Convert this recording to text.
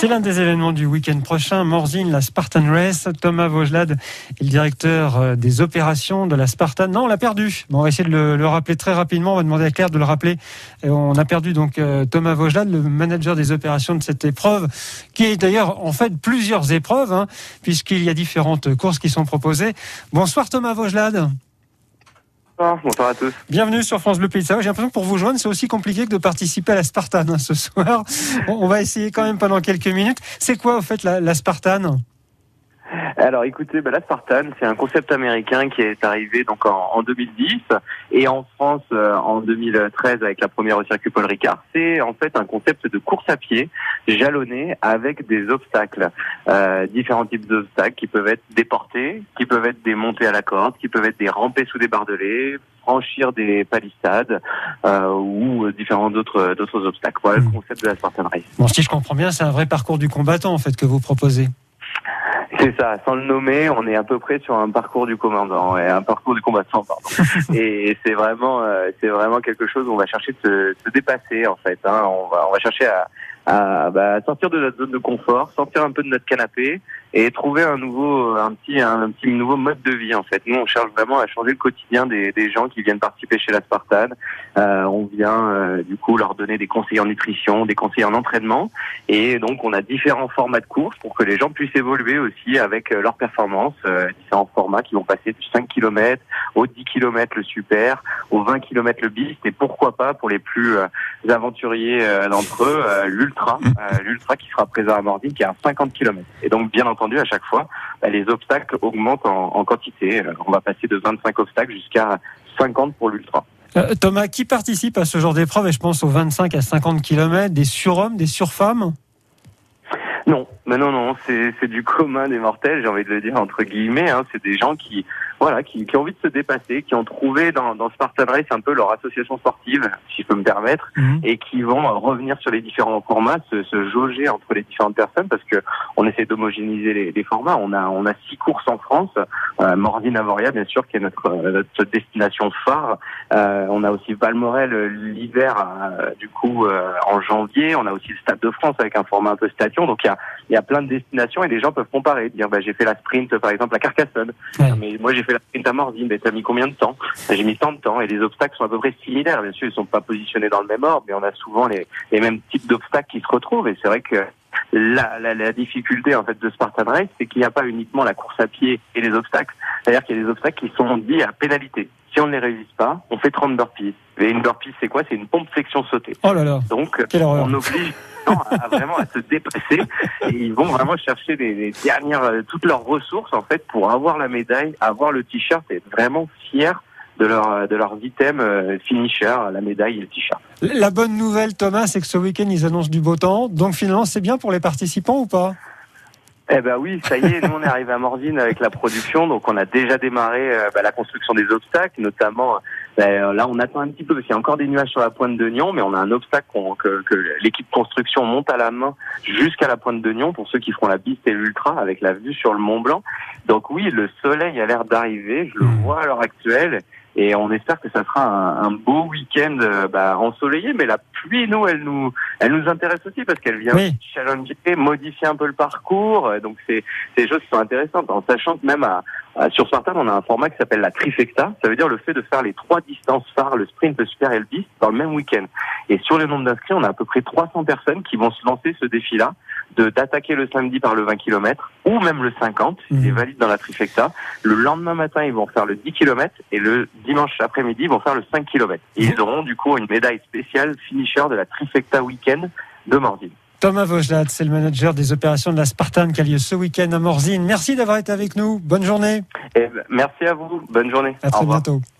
C'est l'un des événements du week-end prochain. Morzine, la Spartan Race. Thomas Vaugelade est le directeur euh, des opérations de la Spartan. Non, on l'a perdu. On va essayer de le, le, rappeler très rapidement. On va demander à Claire de le rappeler. On a perdu donc euh, Thomas Vaugelade, le manager des opérations de cette épreuve, qui est d'ailleurs en fait plusieurs épreuves, hein, puisqu'il y a différentes courses qui sont proposées. Bonsoir Thomas Vaugelade. Bonsoir à tous. Bienvenue sur France Bleu Pays de Savoie. J'ai l'impression que pour vous joindre, c'est aussi compliqué que de participer à la Spartane hein, ce soir. On va essayer quand même pendant quelques minutes. C'est quoi, au fait, la, la Spartane? Alors écoutez, bah, la Spartan, c'est un concept américain qui est arrivé donc en, en 2010 et en France euh, en 2013 avec la première au circuit Paul Ricard. C'est en fait un concept de course à pied jalonné avec des obstacles, euh, différents types d'obstacles qui peuvent être déportés, qui peuvent être des montées à la corde, qui peuvent être des rampées sous des barbelés, franchir des palissades euh, ou différents d'autres d'autres obstacles. Voilà le concept de la Spartan Race. Bon, si je comprends bien, c'est un vrai parcours du combattant en fait que vous proposez. C'est ça, sans le nommer, on est à peu près sur un parcours du commandant, et un parcours du combattant, pardon. et c'est vraiment, euh, c'est vraiment quelque chose où on va chercher de se, se dépasser en fait. Hein. On va, on va chercher à, à bah, sortir de notre zone de confort, sortir un peu de notre canapé et trouver un nouveau, un petit, un, petit nouveau mode de vie en fait. Nous, on cherche vraiment à changer le quotidien des, des gens qui viennent participer chez la Spartan. Euh, on vient euh, du coup leur donner des conseils en nutrition, des conseils en entraînement, et donc on a différents formats de courses pour que les gens puissent évoluer aussi avec euh, leurs performances, euh, différents formats qui vont passer du 5 km au 10 km le super, au 20 km le beast, et pourquoi pas pour les plus euh, aventuriers d'entre eux, l'ultra, l'ultra qui sera présent à Mordine, qui est à 50 km. Et donc bien entendu à chaque fois, bah, les obstacles augmentent en, en quantité. On va passer de 25 obstacles jusqu'à 50 pour l'ultra. Euh, Thomas, qui participe à ce genre d'épreuve? Et je pense aux 25 à 50 km, des surhommes, des surfemmes? Mais non, non, c'est du commun des mortels, j'ai envie de le dire entre guillemets. Hein. C'est des gens qui, voilà, qui, qui, ont envie de se dépasser, qui ont trouvé dans, dans Spartan Race un peu leur association sportive, si je peux me permettre, mmh. et qui vont revenir sur les différents formats, se, se, jauger entre les différentes personnes, parce que on essaie d'homogénéiser les, les, formats. On a, on a six courses en France, euh, Mordine Avoria, bien sûr, qui est notre, notre destination phare. Euh, on a aussi Valmorel l'hiver, euh, du coup, euh, en janvier. On a aussi le Stade de France avec un format un peu station. Donc il y a, y a plein de destinations et les gens peuvent comparer, dire bah, j'ai fait la sprint par exemple à Carcassonne, ouais. mais moi j'ai fait la sprint à Morzine, mais t'as mis combien de temps? J'ai mis tant de temps et les obstacles sont à peu près similaires. Bien sûr, ils sont pas positionnés dans le même ordre, mais on a souvent les, les mêmes types d'obstacles qui se retrouvent et c'est vrai que la, la, la, difficulté en fait de Spartan Race, c'est qu'il n'y a pas uniquement la course à pied et les obstacles, c'est-à-dire qu'il y a des obstacles qui sont dits à pénalité. Si on ne les réussit pas, on fait 30 burpees. Et une burpee, c'est quoi? C'est une pompe flexion sautée. Oh là là. Donc, on oblige à, vraiment à se dépasser. Et ils vont vraiment chercher les, les, dernières toutes leurs ressources en fait pour avoir la médaille, avoir le t-shirt et être vraiment fier de leur de leurs items euh, finisher, la médaille et le t-shirt. La bonne nouvelle Thomas, c'est que ce week-end ils annoncent du beau temps, donc finalement c'est bien pour les participants ou pas? Eh ben oui, ça y est, nous on est arrivé à Morzine avec la production, donc on a déjà démarré euh, bah, la construction des obstacles, notamment bah, là on attend un petit peu parce qu'il y a encore des nuages sur la pointe de Nyon, mais on a un obstacle que, que l'équipe construction monte à la main jusqu'à la pointe de Nyon pour ceux qui feront la piste et l'ultra avec la vue sur le Mont Blanc. Donc oui, le soleil a l'air d'arriver, je le vois à l'heure actuelle. Et on espère que ça sera un, un beau week-end bah, ensoleillé, mais la pluie, nous, elle nous, elle nous intéresse aussi parce qu'elle vient oui. challenger, modifier un peu le parcours. Donc c'est des choses qui sont intéressantes, en sachant que même à, à, sur Spartan, on a un format qui s'appelle la trifecta. Ça veut dire le fait de faire les trois distances phares, le sprint, le super et le beast, dans le même week-end. Et sur le nombre d'inscrits, on a à peu près 300 personnes qui vont se lancer ce défi-là, d'attaquer le samedi par le 20 km ou même le 50, mmh. ils valident dans la trifecta. Le lendemain matin, ils vont faire le 10 km et le dimanche après-midi, ils vont faire le 5 km. Et ils auront du coup une médaille spéciale finisher de la trifecta week-end de Morzine. Thomas Vojlat, c'est le manager des opérations de la Spartan qui a lieu ce week-end à Morzine. Merci d'avoir été avec nous. Bonne journée. Et merci à vous. Bonne journée. À très bientôt.